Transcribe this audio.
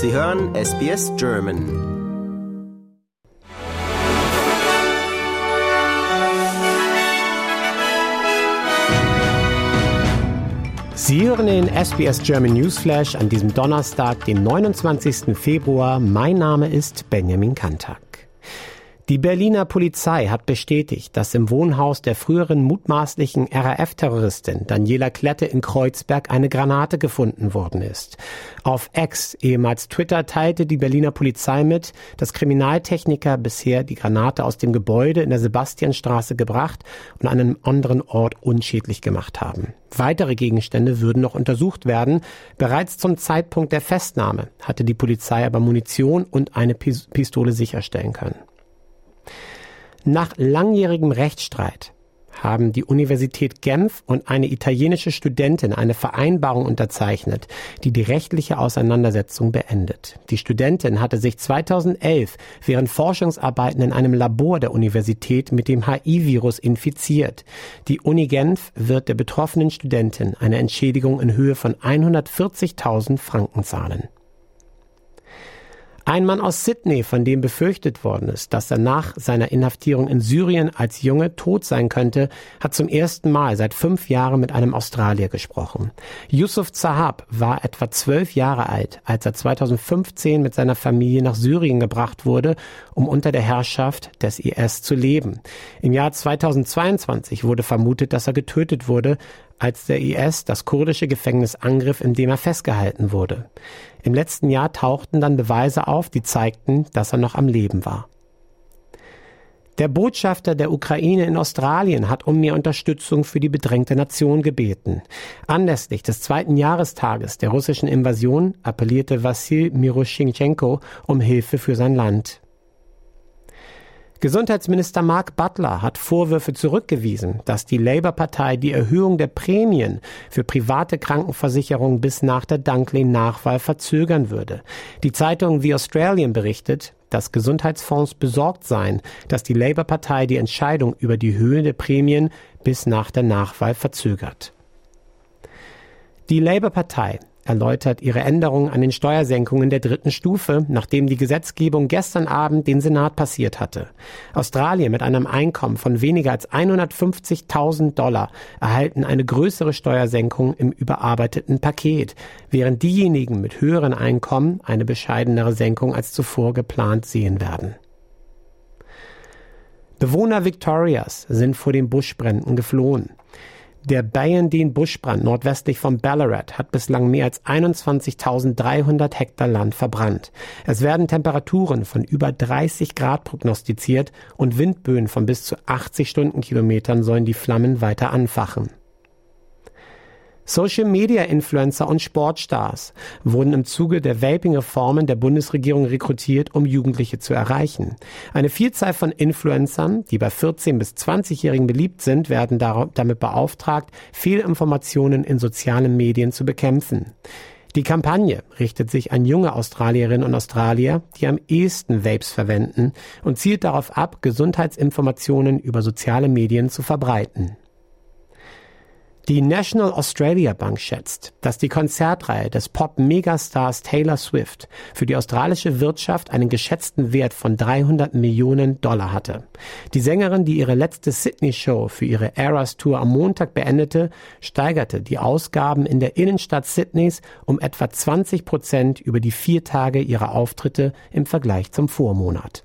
Sie hören SBS German. Sie hören den SBS German Newsflash an diesem Donnerstag, den 29. Februar. Mein Name ist Benjamin Kantak. Die Berliner Polizei hat bestätigt, dass im Wohnhaus der früheren mutmaßlichen RAF-Terroristin Daniela Klette in Kreuzberg eine Granate gefunden worden ist. Auf X, ehemals Twitter, teilte die Berliner Polizei mit, dass Kriminaltechniker bisher die Granate aus dem Gebäude in der Sebastianstraße gebracht und an einem anderen Ort unschädlich gemacht haben. Weitere Gegenstände würden noch untersucht werden. Bereits zum Zeitpunkt der Festnahme hatte die Polizei aber Munition und eine Pistole sicherstellen können. Nach langjährigem Rechtsstreit haben die Universität Genf und eine italienische Studentin eine Vereinbarung unterzeichnet, die die rechtliche Auseinandersetzung beendet. Die Studentin hatte sich 2011 während Forschungsarbeiten in einem Labor der Universität mit dem HIV-Virus infiziert. Die Uni Genf wird der betroffenen Studentin eine Entschädigung in Höhe von 140.000 Franken zahlen. Ein Mann aus Sydney, von dem befürchtet worden ist, dass er nach seiner Inhaftierung in Syrien als Junge tot sein könnte, hat zum ersten Mal seit fünf Jahren mit einem Australier gesprochen. Yusuf Zahab war etwa zwölf Jahre alt, als er 2015 mit seiner Familie nach Syrien gebracht wurde, um unter der Herrschaft des IS zu leben. Im Jahr 2022 wurde vermutet, dass er getötet wurde, als der IS das kurdische Gefängnis angriff, in dem er festgehalten wurde. Im letzten Jahr tauchten dann Beweise auf, die zeigten, dass er noch am Leben war. Der Botschafter der Ukraine in Australien hat um mehr Unterstützung für die bedrängte Nation gebeten. Anlässlich des zweiten Jahrestages der russischen Invasion appellierte Wassil Miroschinschenko um Hilfe für sein Land. Gesundheitsminister Mark Butler hat Vorwürfe zurückgewiesen, dass die Labour-Partei die Erhöhung der Prämien für private Krankenversicherungen bis nach der Dunkley-Nachwahl verzögern würde. Die Zeitung The Australian berichtet, dass Gesundheitsfonds besorgt seien, dass die Labour-Partei die Entscheidung über die Höhe der Prämien bis nach der Nachwahl verzögert. Die Labour-Partei erläutert ihre Änderungen an den Steuersenkungen der dritten Stufe, nachdem die Gesetzgebung gestern Abend den Senat passiert hatte. Australien mit einem Einkommen von weniger als 150.000 Dollar erhalten eine größere Steuersenkung im überarbeiteten Paket, während diejenigen mit höheren Einkommen eine bescheidenere Senkung als zuvor geplant sehen werden. Bewohner Victorias sind vor den Buschbränden geflohen. Der Bayern-Buschbrand nordwestlich von Ballarat hat bislang mehr als 21.300 Hektar Land verbrannt. Es werden Temperaturen von über 30 Grad prognostiziert und Windböen von bis zu 80 Stundenkilometern sollen die Flammen weiter anfachen. Social-Media-Influencer und Sportstars wurden im Zuge der Vaping-Reformen der Bundesregierung rekrutiert, um Jugendliche zu erreichen. Eine Vielzahl von Influencern, die bei 14- bis 20-Jährigen beliebt sind, werden damit beauftragt, Fehlinformationen in sozialen Medien zu bekämpfen. Die Kampagne richtet sich an junge Australierinnen und Australier, die am ehesten Vapes verwenden und zielt darauf ab, Gesundheitsinformationen über soziale Medien zu verbreiten. Die National Australia Bank schätzt, dass die Konzertreihe des Pop-Megastars Taylor Swift für die australische Wirtschaft einen geschätzten Wert von 300 Millionen Dollar hatte. Die Sängerin, die ihre letzte Sydney-Show für ihre Eras Tour am Montag beendete, steigerte die Ausgaben in der Innenstadt Sydneys um etwa 20 Prozent über die vier Tage ihrer Auftritte im Vergleich zum Vormonat.